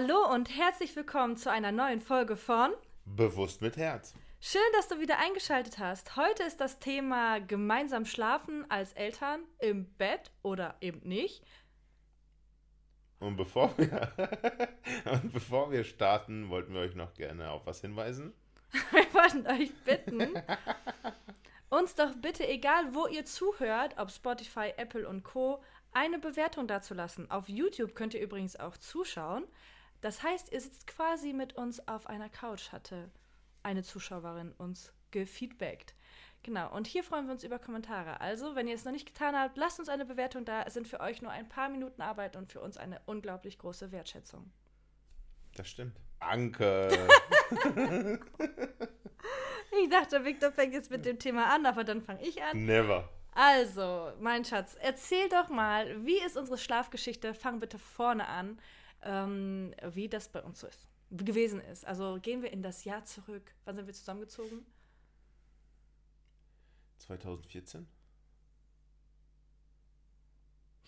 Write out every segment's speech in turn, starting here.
Hallo und herzlich willkommen zu einer neuen Folge von Bewusst mit Herz. Schön, dass du wieder eingeschaltet hast. Heute ist das Thema gemeinsam schlafen als Eltern im Bett oder eben nicht. Und bevor wir, und bevor wir starten, wollten wir euch noch gerne auf was hinweisen. Wir wollten euch bitten, uns doch bitte, egal wo ihr zuhört, ob Spotify, Apple und Co., eine Bewertung dazulassen. Auf YouTube könnt ihr übrigens auch zuschauen. Das heißt, ihr sitzt quasi mit uns auf einer Couch, hatte eine Zuschauerin uns gefeedbackt. Genau, und hier freuen wir uns über Kommentare. Also, wenn ihr es noch nicht getan habt, lasst uns eine Bewertung da. Es sind für euch nur ein paar Minuten Arbeit und für uns eine unglaublich große Wertschätzung. Das stimmt. Danke. ich dachte, Victor fängt jetzt mit dem Thema an, aber dann fange ich an. Never. Also, mein Schatz, erzähl doch mal, wie ist unsere Schlafgeschichte? Fang bitte vorne an, ähm, wie das bei uns so ist, gewesen ist. Also gehen wir in das Jahr zurück. Wann sind wir zusammengezogen? 2014?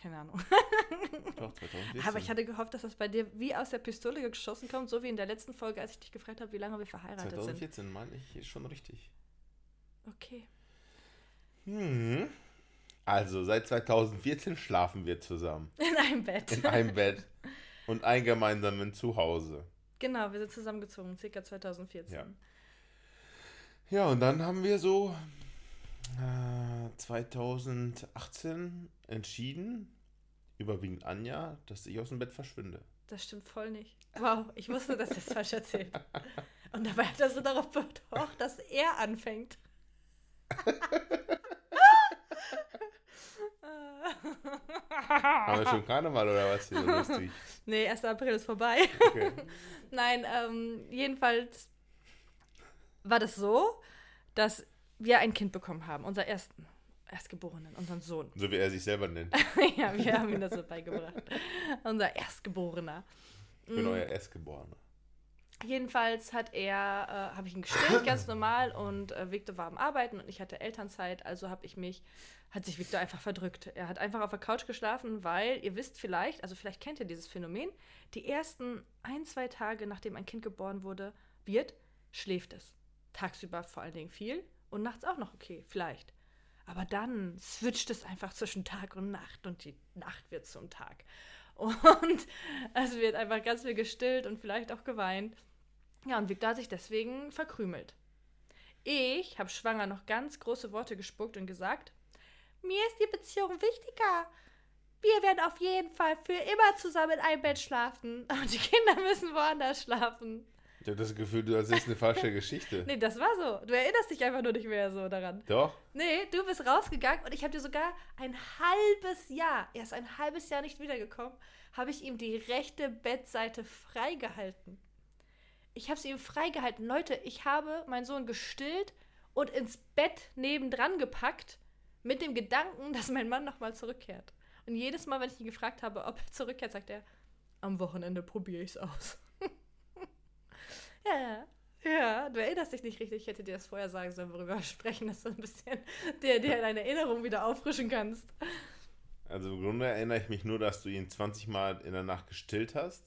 Keine Ahnung. Doch, 2014. Aber ich hatte gehofft, dass das bei dir wie aus der Pistole geschossen kommt, so wie in der letzten Folge, als ich dich gefragt habe, wie lange wir verheiratet 2014 meine ich ist schon richtig. sind. Okay. Hm. Also, seit 2014 schlafen wir zusammen. In einem Bett. In einem Bett. Und ein gemeinsamen Zuhause. Genau, wir sind zusammengezogen, circa 2014. Ja. Ja, und dann haben wir so äh, 2018 entschieden, überwiegend Anja, dass ich aus dem Bett verschwinde. Das stimmt voll nicht. Wow, ich wusste, dass er es falsch erzählt. Und dabei hat er so darauf bedacht, dass er anfängt. Haben wir schon Karneval oder was hier so lustig? Nee, 1. April ist vorbei. Okay. Nein, ähm, jedenfalls war das so, dass wir ein Kind bekommen haben, unser ersten, Erstgeborenen, unseren Sohn. So wie er sich selber nennt. ja, wir haben ihm das so beigebracht. Unser Erstgeborener. Ich bin euer Erstgeborener. Jedenfalls hat er, äh, habe ich ihn gestillt, ganz normal, und äh, Victor war am Arbeiten und ich hatte Elternzeit, also habe ich mich, hat sich Victor einfach verdrückt. Er hat einfach auf der Couch geschlafen, weil ihr wisst vielleicht, also vielleicht kennt ihr dieses Phänomen, die ersten ein, zwei Tage, nachdem ein Kind geboren wurde, wird, schläft es. Tagsüber vor allen Dingen viel und nachts auch noch okay, vielleicht. Aber dann switcht es einfach zwischen Tag und Nacht und die Nacht wird zum Tag. Und es wird einfach ganz viel gestillt und vielleicht auch geweint. Ja, und Victor hat sich deswegen verkrümelt. Ich habe schwanger noch ganz große Worte gespuckt und gesagt, mir ist die Beziehung wichtiger. Wir werden auf jeden Fall für immer zusammen in einem Bett schlafen. Und die Kinder müssen woanders schlafen. Ich habe das Gefühl, du erzählst eine falsche Geschichte. Nee, das war so. Du erinnerst dich einfach nur nicht mehr so daran. Doch? Nee, du bist rausgegangen und ich habe dir sogar ein halbes Jahr, er ist ein halbes Jahr nicht wiedergekommen, habe ich ihm die rechte Bettseite freigehalten. Ich habe sie ihm freigehalten. Leute, ich habe meinen Sohn gestillt und ins Bett nebendran gepackt mit dem Gedanken, dass mein Mann nochmal zurückkehrt. Und jedes Mal, wenn ich ihn gefragt habe, ob er zurückkehrt, sagt er, am Wochenende probiere ich es aus. ja, ja, du erinnerst dich nicht richtig. Ich hätte dir das vorher sagen sollen, worüber wir sprechen, dass du ein bisschen dir, dir deine Erinnerung wieder auffrischen kannst. Also im Grunde erinnere ich mich nur, dass du ihn 20 Mal in der Nacht gestillt hast.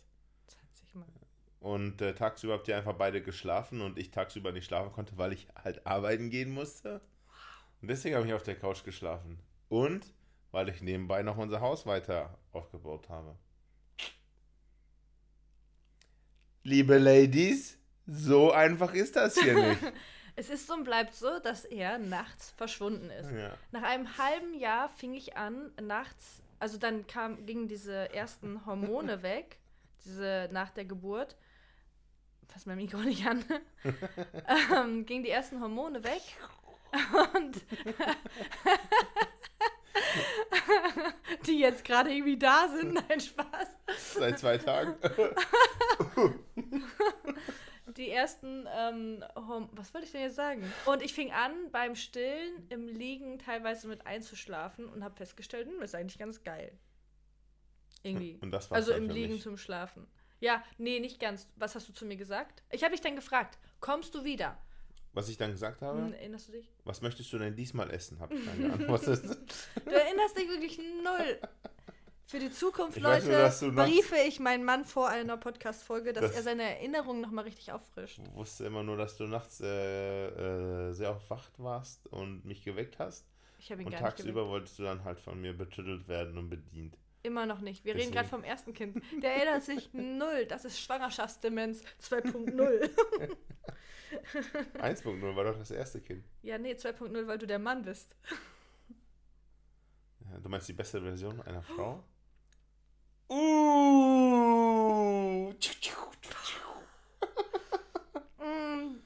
20 Mal. Und äh, tagsüber habt ihr einfach beide geschlafen und ich tagsüber nicht schlafen konnte, weil ich halt arbeiten gehen musste. Und deswegen habe ich auf der Couch geschlafen. Und weil ich nebenbei noch unser Haus weiter aufgebaut habe. Liebe Ladies, so einfach ist das hier nicht. Es ist so und bleibt so, dass er nachts verschwunden ist. Ja. Nach einem halben Jahr fing ich an, nachts, also dann kam, gingen diese ersten Hormone weg, diese nach der Geburt. Fass mein Mikro nicht an. ähm, gingen die ersten Hormone weg und die jetzt gerade irgendwie da sind. Nein, Spaß. Seit zwei Tagen. die ersten, ähm, was wollte ich denn jetzt sagen? Und ich fing an, beim Stillen im Liegen teilweise mit einzuschlafen und habe festgestellt, hm, das ist eigentlich ganz geil. Irgendwie. Und das war's also im Liegen mich. zum Schlafen. Ja, nee, nicht ganz. Was hast du zu mir gesagt? Ich habe dich dann gefragt, kommst du wieder? Was ich dann gesagt habe? Hm, erinnerst du dich? Was möchtest du denn diesmal essen? Habe ich dann geantwortet. Du erinnerst dich wirklich null. Für die Zukunft, Ich Leute, nur, briefe ich meinen Mann vor einer Podcast-Folge, dass Das- er seine Erinnerungen nochmal richtig auffrischt. Ich wusste immer nur, dass du nachts äh, äh, sehr aufwacht warst und mich geweckt hast. Ich habe ihn Und gar nicht tagsüber geweckt. wolltest du dann halt von mir betüttelt werden und bedient. Immer noch nicht. Wir reden gerade vom ersten Kind. Der erinnert sich null. Das ist Schwangerschaftsdemenz 2.0. 1.0 war doch das erste Kind. ja, nee, 2.0, weil du der Mann bist. Ja, Du meinst die beste Version einer Frau? Uh! Mm,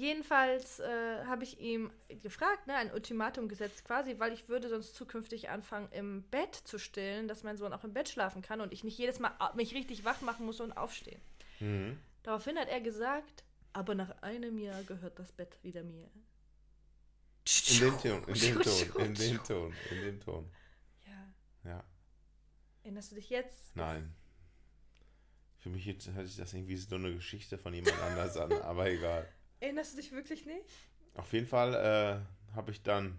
jedenfalls äh, habe ich ihm gefragt, ne, ein Ultimatum gesetzt quasi, weil ich würde sonst zukünftig anfangen, im Bett zu stillen, dass mein Sohn auch im Bett schlafen kann und ich nicht jedes Mal mich richtig wach machen muss und aufstehen. Mhm. Daraufhin hat er gesagt, aber nach einem Jahr gehört das Bett wieder mir. In den Ton, in den Ton, in den Ton, in den Ton. Ja. Ja, Erinnerst du dich jetzt? nein. Für mich jetzt hört sich das irgendwie so eine Geschichte von jemand anders an, aber egal. Erinnerst du dich wirklich nicht? Auf jeden Fall äh, habe ich dann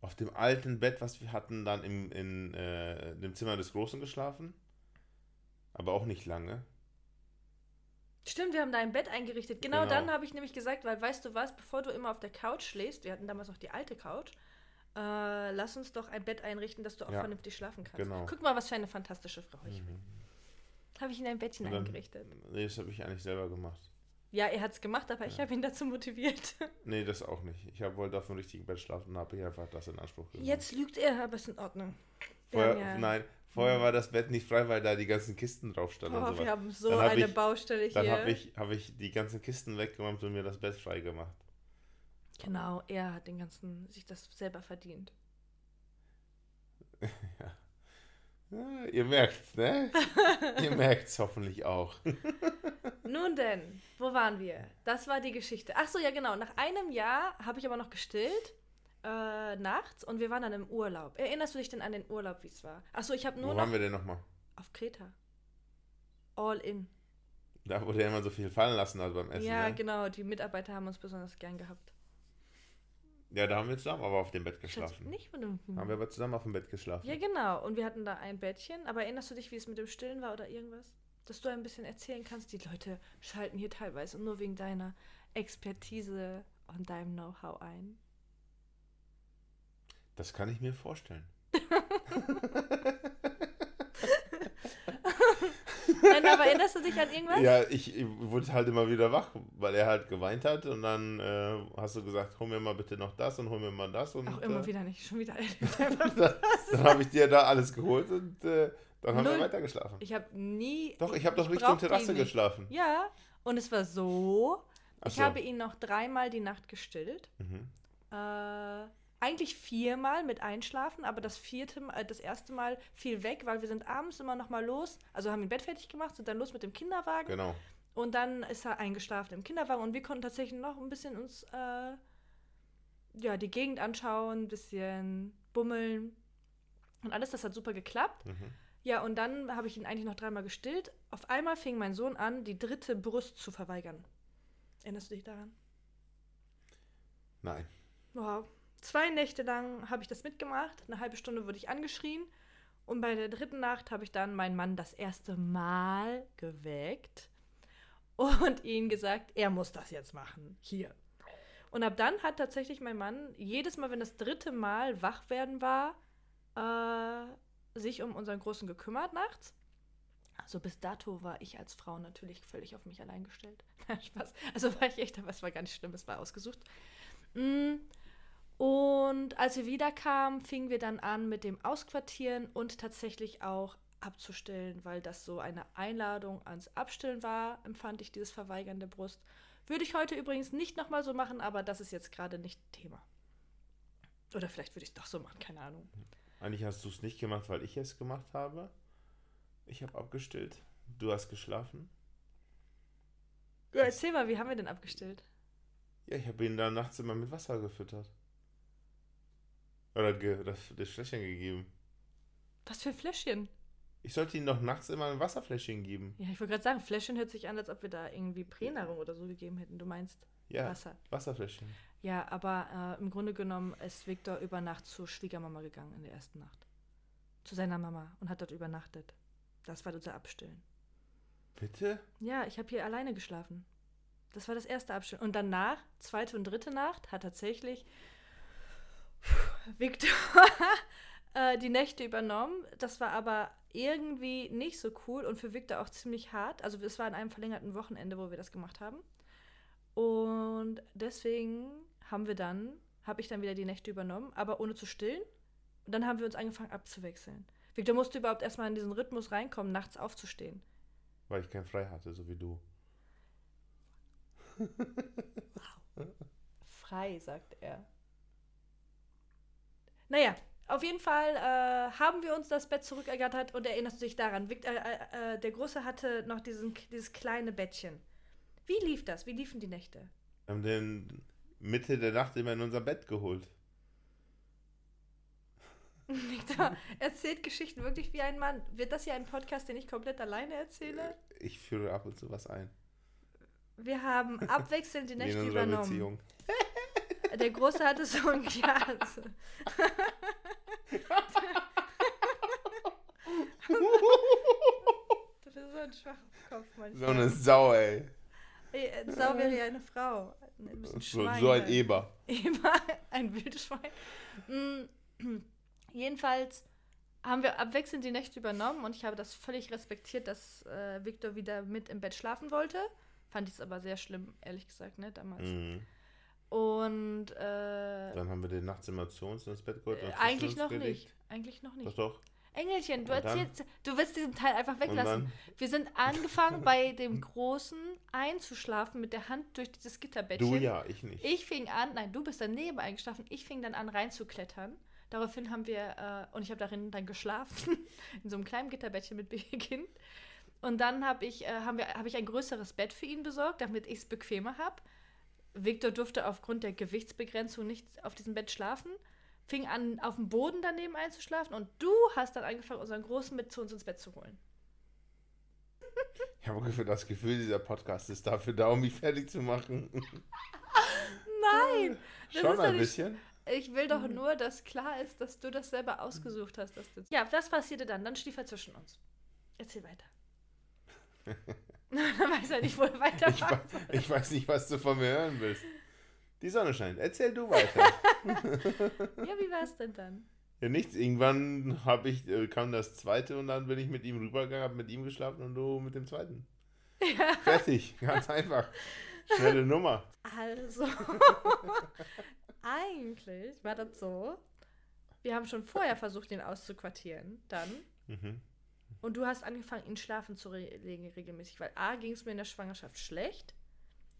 auf dem alten Bett, was wir hatten, dann im, in äh, dem Zimmer des Großen geschlafen. Aber auch nicht lange. Stimmt, wir haben da ein Bett eingerichtet. Genau, Genau. dann habe ich nämlich gesagt, weil weißt du was, bevor du immer auf der Couch schläfst, wir hatten damals noch die alte Couch, äh, lass uns doch ein Bett einrichten, dass du auch Ja, vernünftig schlafen kannst. genau. Guck mal, was für eine fantastische Frau ich bin. Mhm. Habe ich in ein Bettchen dann- eingerichtet. Nee, das habe ich eigentlich selber gemacht. Ja, er hat es gemacht, aber ich Ja. habe ihn dazu motiviert. Nee, das auch nicht. Ich hab, wollte auf dem richtigen Bett schlafen und habe ich einfach das in Anspruch genommen. Jetzt lügt er, aber ist in Ordnung. Vorher, ja- Nein, vorher war das Bett nicht frei, weil da die ganzen Kisten drauf standen und Oh, sowas. wir haben so Dann hab eine ich- Baustelle Dann hier. habe ich, hab ich die ganzen Kisten weggeräumt und mir das Bett frei gemacht. Genau, er hat den ganzen, sich das selber verdient. Ja, ihr merkt's, ne? ihr merkt's hoffentlich auch. Nun denn, wo waren wir? Das war die Geschichte. Ach so, ja genau. Nach einem Jahr habe ich aber noch gestillt. Äh, nachts und wir waren dann im Urlaub. Erinnerst du dich denn an den Urlaub, wie es war? Ach so, ich habe nur Wo noch waren wir denn nochmal? auf Kreta. All in. Da wurde ja immer so viel fallen lassen also beim Essen. ja, ne? genau. Die Mitarbeiter haben uns besonders gern gehabt. Ja, da haben wir zusammen aber auf dem Bett geschlafen. nicht mit dem Haben wir aber zusammen auf dem Bett geschlafen. Ja, genau. Und wir hatten da ein Bettchen. Aber erinnerst du dich, wie es mit dem Stillen war oder irgendwas? Dass du ein bisschen erzählen kannst. Die Leute schalten hier teilweise nur wegen deiner Expertise und deinem Know-how ein. Das kann ich mir vorstellen. Nein, aber erinnerst du dich an irgendwas? Ja, ich, ich wurde halt immer wieder wach, weil er halt geweint hat und dann äh, hast du gesagt, hol mir mal bitte noch das und hol mir mal das und Auch immer äh, wieder nicht, schon wieder. dann habe ich dir da alles geholt und äh, dann haben wir Null. weiter geschlafen. Ich habe nie. Doch, ich habe doch Richtung Terrasse geschlafen. Ja, und es war so. Ach Ich so. habe ihn noch dreimal die Nacht gestillt. Mhm. Äh, eigentlich viermal mit Einschlafen, aber das vierte, Mal- äh, das erste Mal fiel weg, weil wir sind abends immer noch mal los, also haben ihn Bett fertig gemacht, sind dann los mit dem Kinderwagen Genau. und dann ist er eingeschlafen im Kinderwagen und wir konnten tatsächlich noch ein bisschen uns äh, ja die Gegend anschauen, ein bisschen bummeln und alles, das hat super geklappt. Mhm. Ja, und dann habe ich ihn eigentlich noch dreimal gestillt. Auf einmal fing mein Sohn an, die dritte Brust zu verweigern. Erinnerst du dich daran? Nein. Wow. Zwei Nächte lang habe ich das mitgemacht. Eine halbe Stunde wurde ich angeschrien. Und bei der dritten Nacht habe ich dann meinen Mann das erste Mal geweckt und ihm gesagt, er muss das jetzt machen. Hier. Und ab dann hat tatsächlich mein Mann jedes Mal, wenn das dritte Mal wach werden war, äh, sich um unseren Großen gekümmert nachts. Also bis dato war ich als Frau natürlich völlig auf mich allein gestellt. Spaß. Also war ich echt, aber es war gar nicht schlimm, es war ausgesucht. Mm. Und als wir wiederkamen, fingen wir dann an mit dem Ausquartieren und tatsächlich auch abzustillen, weil das so eine Einladung ans Abstillen war, empfand ich dieses Verweigern der Brust. Würde ich heute übrigens nicht nochmal so machen, aber das ist jetzt gerade nicht Thema. Oder vielleicht würde ich es doch so machen, keine Ahnung. Eigentlich hast du es nicht gemacht, weil ich es gemacht habe. Ich habe abgestillt. Du hast geschlafen. Ja, erzähl mal, wie haben wir denn abgestillt? Ja, ich habe ihn dann nachts immer mit Wasser gefüttert. Oder das, das Fläschchen gegeben. Was für Fläschchen? Ich sollte ihm doch nachts immer ein Wasserfläschchen geben. Ja, ich wollte gerade sagen, Fläschchen hört sich an, als ob wir da irgendwie Pränahrung oder so gegeben hätten. Du meinst Ja, Wasser. Wasserfläschchen. Ja, aber äh, im Grunde genommen ist Viktor über Nacht zur Schwiegermama gegangen in der ersten Nacht. zu seiner Mama und hat dort übernachtet. Das war unser Abstillen. Bitte? Ja, ich habe hier alleine geschlafen. Das war das erste Abstillen. Und danach, zweite und dritte Nacht, hat tatsächlich Victor äh, die Nächte übernommen. Das war aber irgendwie nicht so cool und für Victor auch ziemlich hart. Also es war an einem verlängerten Wochenende, wo wir das gemacht haben. Und deswegen haben wir dann, habe ich dann wieder die Nächte übernommen, aber ohne zu stillen. Und dann haben wir uns angefangen abzuwechseln. Victor musste überhaupt erstmal in diesen Rhythmus reinkommen, nachts aufzustehen. Weil ich kein Frei hatte, so wie du. Frei, sagt er. Naja, auf jeden Fall äh, haben wir uns das Bett zurückergattert und erinnerst du dich daran. Äh, äh, äh, der Große hatte noch diesen, dieses kleine Bettchen. Wie lief das? Wie liefen die Nächte? Wir haben den Mitte der Nacht immer in unser Bett geholt. Victor erzählt Geschichten wirklich wie ein Mann. Wird das hier ein Podcast, den ich komplett alleine erzähle? Ich führe ab und zu was ein. Wir haben abwechselnd die Nächte übernommen. Beziehung. Der Große hatte so ein ja, also. Du bist so ein Schwachkopf manchmal. So eine Sau, ey. Äh, Sau wäre ja eine Frau. Ein So, Schwein so ein halt. Eber. Eber, ein Wildschwein. Mm, Jedenfalls haben wir abwechselnd die Nächte übernommen und ich habe das völlig respektiert, dass äh, Victor wieder mit im Bett schlafen wollte. Fand ich es aber sehr schlimm, ehrlich gesagt, ne, damals. Mhm. Und äh, Dann haben wir den nachts immer zu uns ins Bett geholt. äh, eigentlich noch gelegt. nicht. Eigentlich noch Doch, nicht. doch. Engelchen, du erzählst, du willst diesen Teil einfach weglassen. Wir sind angefangen, bei dem Großen einzuschlafen mit der Hand durch dieses Gitterbettchen. du ja, ich nicht. Ich fing an, nein, du bist daneben eingeschlafen, ich fing dann an reinzuklettern. Daraufhin haben wir, äh, und ich habe darin dann geschlafen, in so einem kleinen Gitterbettchen mit Babykind. Und dann habe ich, äh, haben wir, hab ich ein größeres Bett für ihn besorgt, damit ich es bequemer habe. Victor durfte aufgrund der Gewichtsbegrenzung nicht auf diesem Bett schlafen, fing an, auf dem Boden daneben einzuschlafen und du hast dann angefangen, unseren Großen mit zu uns ins Bett zu holen. Ich habe ungefähr das Gefühl, dieser Podcast ist dafür da, um mich fertig zu machen. Nein! Das Schon ein bisschen. Ich will doch nur, dass klar ist, dass du das selber ausgesucht hast. Dass du ja, das passierte dann. Dann schlief er zwischen uns. Erzähl weiter. dann weiß er nicht, wo er Ich, weitermachen we- ich weiß nicht, was du von mir hören willst. Die Sonne scheint. Erzähl du weiter. Ja, wie war es denn dann? ja, nichts. Irgendwann hab ich, äh, kam das zweite und dann bin ich mit ihm rübergegangen, hab mit ihm geschlafen und du mit dem zweiten. Fertig. Ganz einfach. Schnelle Nummer. Also, eigentlich war das so. Wir haben schon vorher versucht, ihn auszuquartieren. Dann. Mhm. Und du hast angefangen, ihn schlafen zu legen regelmäßig. Weil A, ging es mir in der Schwangerschaft schlecht.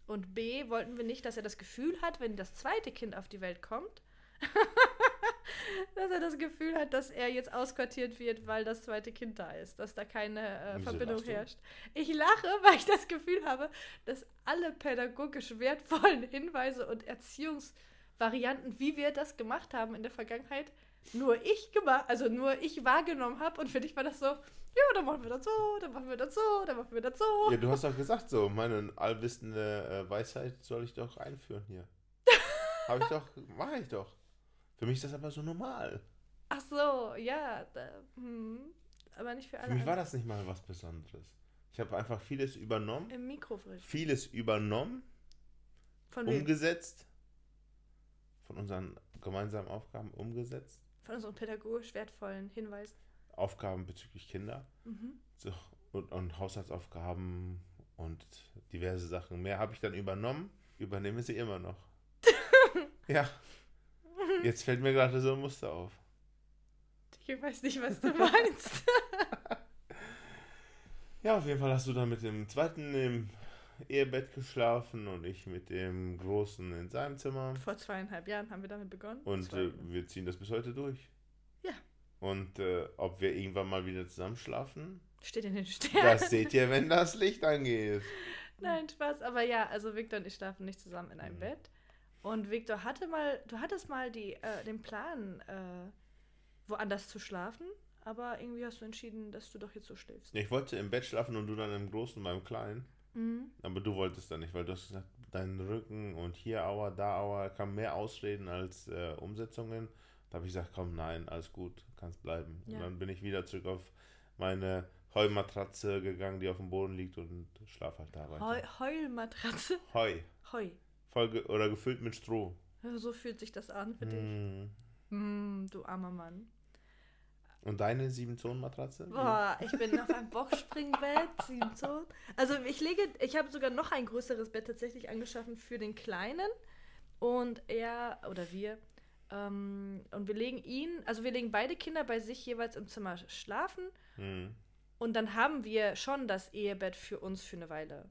Und B, wollten wir nicht, dass er das Gefühl hat, wenn das zweite Kind auf die Welt kommt, dass er das Gefühl hat, dass er jetzt ausquartiert wird, weil das zweite Kind da ist. Dass da keine äh, Verbindung herrscht. Ich lache, weil ich das Gefühl habe, dass alle pädagogisch wertvollen Hinweise und Erziehungsvarianten, wie wir das gemacht haben in der Vergangenheit, nur ich gemacht, also nur ich wahrgenommen habe. Und für dich war das so, ja, dann machen wir das so, dann machen wir das so, dann machen wir das so. Ja, du hast doch gesagt so, meine allwissende äh, Weisheit soll ich doch einführen hier. Habe ich doch, mache ich doch. Für mich ist das aber so normal. Ach so, ja. Da, hm, aber nicht für alle. Für mich war das nicht mal was Besonderes. Ich habe einfach vieles übernommen, Im Mikrofon. vieles übernommen, Von umgesetzt, von unseren gemeinsamen Aufgaben umgesetzt. Von unseren pädagogisch wertvollen Hinweisen. Aufgaben bezüglich Kinder Mhm. so, und, und Haushaltsaufgaben und diverse Sachen mehr habe ich dann übernommen, übernehme sie immer noch. ja. Jetzt fällt mir gerade so ein Muster auf. Ich weiß nicht, was du meinst. Ja, auf jeden Fall hast du dann mit dem zweiten im Ehebett geschlafen und ich mit dem großen in seinem Zimmer. Vor zweieinhalb Jahren haben wir damit begonnen. Und äh, wir ziehen das bis heute durch. Und äh, ob wir irgendwann mal wieder zusammen schlafen, Steht in den Sternen. das seht ihr, wenn das Licht angeht. Nein, Spaß. Aber ja, also Victor und ich schlafen nicht zusammen in einem Mhm. Bett. Und Victor hatte mal, du hattest mal die, äh, den Plan, äh, woanders zu schlafen. Aber irgendwie hast du entschieden, dass du doch jetzt so schläfst. Ich wollte im Bett schlafen und du dann im Großen beim Kleinen. Mhm. Aber du wolltest dann nicht, weil du hast gesagt, dein Rücken und hier Aua, da Aua, kam mehr Ausreden als äh, Umsetzungen. Da habe ich gesagt, komm, nein, alles gut, kannst bleiben. Ja. Und dann bin ich wieder zurück auf meine Heumatratze gegangen, die auf dem Boden liegt und schlaf halt da weiter. Heu Heulmatratze. Heu. Heu. Voll ge oder gefüllt mit Stroh. So fühlt sich das an für dich. Hm. Hm, du armer Mann. Und deine Sieben-Zonen-Matratze? Boah, ich bin auf einem Boxspringbett, sieben Zonen. Also ich lege, ich habe sogar noch ein größeres Bett tatsächlich angeschaffen für den Kleinen. Und er oder wir, ähm, und wir legen ihn, also wir legen beide Kinder bei sich jeweils im Zimmer schlafen. Hm. Und dann haben wir schon das Ehebett für uns für eine Weile.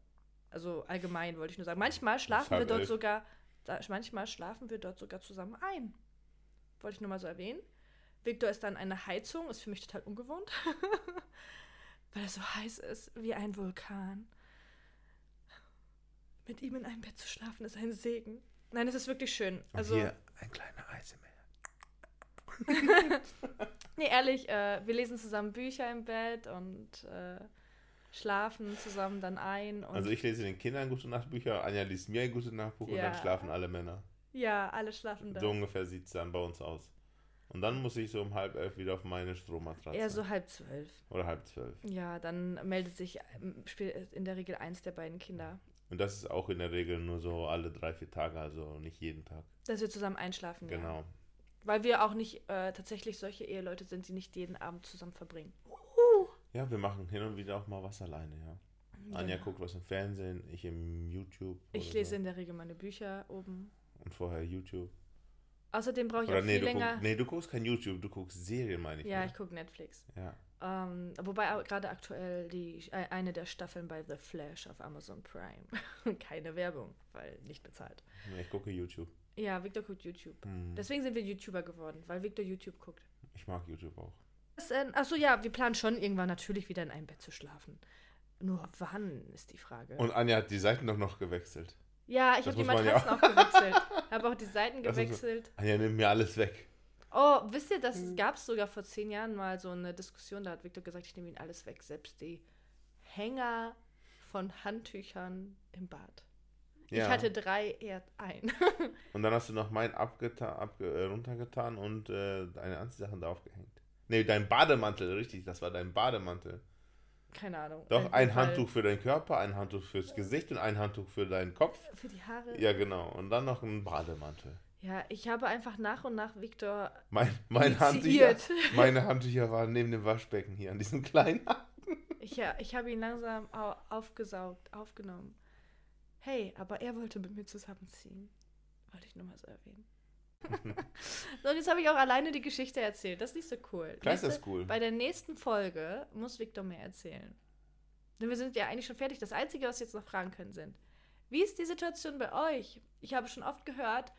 Also allgemein wollte ich nur sagen. Manchmal schlafen wir dort elf. sogar, da, manchmal schlafen wir dort sogar zusammen ein. Wollte ich nur mal so erwähnen. Victor ist dann eine Heizung, ist für mich total ungewohnt. Weil er so heiß ist wie ein Vulkan. Mit ihm in einem Bett zu schlafen ist ein Segen. Nein, es ist wirklich schön. Also, hier ein kleiner Eismeer. nee, ehrlich, äh, wir lesen zusammen Bücher im Bett und äh, schlafen zusammen dann ein. Und Also ich lese den Kindern gute Nachtbücher, Anja liest mir ein gutes Nachtbuch und Ja. dann schlafen alle Männer. ja, alle schlafen da. So ungefähr sieht es dann bei uns aus. Und dann muss ich so um halb elf wieder auf meine Strommatratze. Eher so halb zwölf. Oder halb zwölf. Ja, dann meldet sich spiel- in der Regel eins der beiden Kinder, Und das ist auch in der Regel nur so alle drei, vier Tage, also nicht jeden Tag. dass wir zusammen einschlafen. Ja. Genau. Weil wir auch nicht äh, tatsächlich solche Eheleute sind, die nicht jeden Abend zusammen verbringen. Ja, wir machen hin und wieder auch mal was alleine, ja. Anja Genau. guckt was im Fernsehen, ich im YouTube. Ich lese so. in der Regel meine Bücher oben. Und vorher YouTube. Außerdem brauche ich Oder auch nee viel du, länger. guck, nee, du guckst kein YouTube, du guckst Serien, meine ich. ja, ne? ich gucke Netflix. Ja. Ähm, wobei auch gerade aktuell die, äh, eine der Staffeln bei The Flash auf Amazon Prime. Keine Werbung, weil nicht bezahlt. Ich gucke YouTube. Ja, Victor guckt YouTube. Hm. Deswegen sind wir YouTuber geworden, weil Victor YouTube guckt. Ich mag YouTube auch. Das, äh, achso, ja, wir planen schon irgendwann natürlich wieder in einem Bett zu schlafen. Nur wann ist die Frage. Und Anja hat die Seiten doch noch gewechselt. ja, ich habe die man ja Matratzen auch gewechselt. Habe auch die Seiten gewechselt. Anja nimmt mir alles weg. Oh, wisst ihr, Mhm. das gab es sogar vor zehn Jahren mal so eine Diskussion, da hat Victor gesagt, ich nehme ihn alles weg, selbst die Hänger von Handtüchern im Bad. Ja. Ich hatte drei, er ein. Und dann hast du noch meinen abgeta abge äh, runtergetan und äh, deine Anziehsachen da aufgehängt. Nee, dein Bademantel, richtig, das war dein Bademantel. Keine Ahnung. Doch, ein Fall Handtuch für deinen Körper, ein Handtuch fürs Gesicht und ein Handtuch für deinen Kopf. Für die Haare. Ja, genau. Und dann noch ein Bademantel. Ja, ich habe einfach nach und nach Victor Mein, mein Handtücher, meine Handtücher waren neben dem Waschbecken hier an diesem kleinen. Ich, ja, ich habe ihn langsam au aufgesaugt, aufgenommen. Hey, aber er wollte mit mir zusammenziehen. Wollte ich nur mal so erwähnen. so, und jetzt habe ich auch alleine die Geschichte erzählt. Das ist nicht so cool. Klar ist das cool. Bei der nächsten Folge muss Victor mehr erzählen. Denn wir sind ja eigentlich schon fertig. Das Einzige, was wir jetzt noch fragen können, sind, wie ist die Situation bei euch? Ich habe schon oft gehört,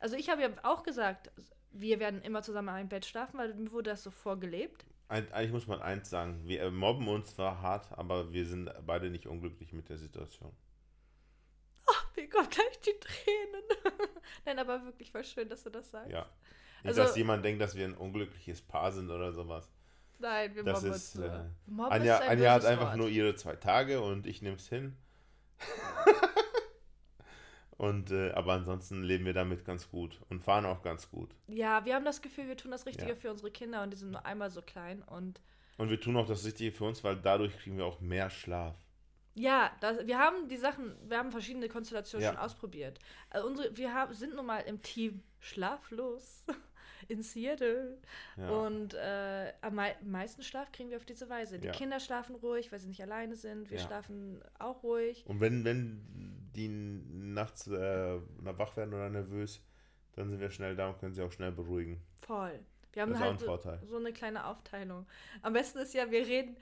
also ich habe ja auch gesagt, wir werden immer zusammen in einem Bett schlafen, weil mir wurde das so vorgelebt. Ein, eigentlich muss man eins sagen, wir äh, mobben uns zwar hart, aber wir sind beide nicht unglücklich mit der Situation. Mir kommen gleich die Tränen. Nein, aber wirklich voll schön, dass du das sagst. Ja. Nicht, Also- dass jemand denkt, dass wir ein unglückliches Paar sind oder sowas. Nein, wir Das mobben ist, uns nur. äh, Mobben Anja, ein Anja hat einfach Wort. nur ihre zwei Tage und ich nehme es hin. und äh, aber ansonsten leben wir damit ganz gut und fahren auch ganz gut. Ja, wir haben das Gefühl, wir tun das Richtige Ja. für unsere Kinder und die sind nur einmal so klein und Und wir tun auch das Richtige für uns, weil dadurch kriegen wir auch mehr Schlaf. Ja, das, wir haben die Sachen, wir haben verschiedene Konstellationen Ja. schon ausprobiert. Also unsere, wir haben, sind nun mal im Team Schlaflos in Seattle. Ja. Und äh, am mei meisten Schlaf kriegen wir auf diese Weise. Die Ja. Kinder schlafen ruhig, weil sie nicht alleine sind. Wir Ja. schlafen auch ruhig. Und wenn, wenn die nachts äh, wach werden oder nervös, dann sind wir schnell da und können sie auch schnell beruhigen. Voll. Wir haben Das ist auch halt so, Vorteil. so eine kleine Aufteilung. Am besten ist ja, wir reden,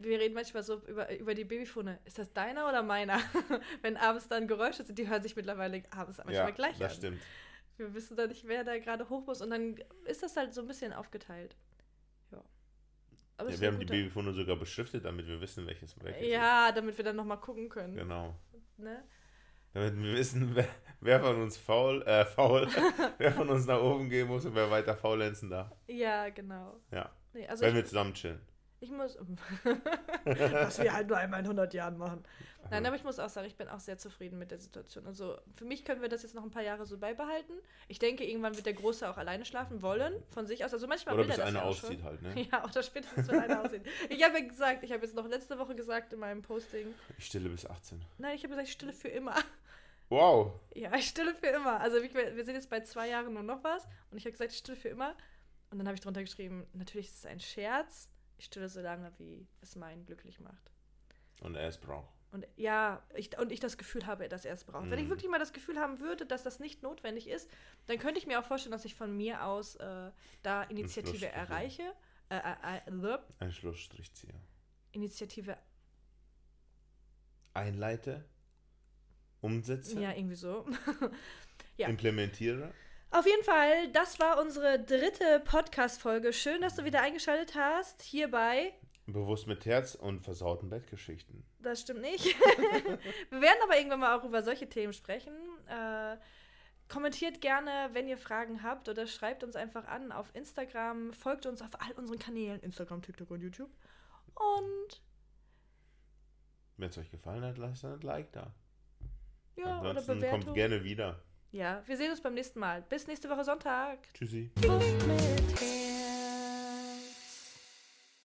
wir reden manchmal so über, über die Babyfone. Ist das deiner oder meiner? Wenn abends dann Geräusche sind, die hören sich mittlerweile abends manchmal Ja, gleich das an. stimmt. Wir wissen dann nicht, wer da gerade hoch muss. Und dann ist das halt so ein bisschen aufgeteilt. Ja. Ja, ist wir haben die Babyfone sogar beschriftet, damit wir wissen, welches welches Ja, damit wir dann nochmal gucken können. ist. Genau. Ne? Damit wir wissen, wer, wer von uns faul, äh, faul, wer von uns nach oben gehen muss und wer weiter faulenzen darf. Ja, genau. Ja. Nee, also Wenn wir zusammen chillen. Ich muss. Was wir halt nur einmal in 100 Jahren machen. Nein, aber ich muss auch sagen, ich bin auch sehr zufrieden mit der Situation. Also für mich können wir das jetzt noch ein paar Jahre so beibehalten. Ich denke, irgendwann wird der Große auch alleine schlafen wollen, von sich aus. Also manchmal Oder will er bis das einer auszieht schon. halt, ne? Ja, oder spätestens, wenn einer aussieht. Ich habe ja gesagt, ich habe jetzt noch letzte Woche gesagt in meinem Posting, Ich stille bis 18. nein, ich habe gesagt, ich stille für immer. Wow. Ja, ich stille für immer. Also wir sind jetzt bei zwei Jahren und noch was und ich habe gesagt, ich stille für immer. Und dann habe ich drunter geschrieben, natürlich ist es ein Scherz. Ich stille so lange, wie es meinen glücklich macht. Und er es braucht. Und ja, ich, und ich das Gefühl habe, dass er es braucht. Wenn ich Mhm. wirklich mal das Gefühl haben würde, dass das nicht notwendig ist, dann könnte ich mir auch vorstellen, dass ich von mir aus äh, da Initiative erreiche. Äh, äh, äh, Ein Schlussstrich ziehe. Initiative, Einleite. Umsetze. ja, irgendwie so. ja. Implementiere. Auf jeden Fall, das war unsere dritte Podcast-Folge. Schön, dass du wieder eingeschaltet hast. Hierbei, Bewusst mit Herz und versauten Bettgeschichten. das stimmt nicht. Wir werden aber irgendwann mal auch über solche Themen sprechen. Äh, kommentiert gerne, wenn ihr Fragen habt oder schreibt uns einfach an auf Instagram. Folgt uns auf all unseren Kanälen: Instagram, TikTok und YouTube. Und Wenn es euch gefallen hat, lasst ein Like da. ja, oder Ansonsten Bewertung. kommt gerne wieder. Ja, wir sehen uns beim nächsten Mal. Bis nächste Woche Sonntag. Tschüssi. Mit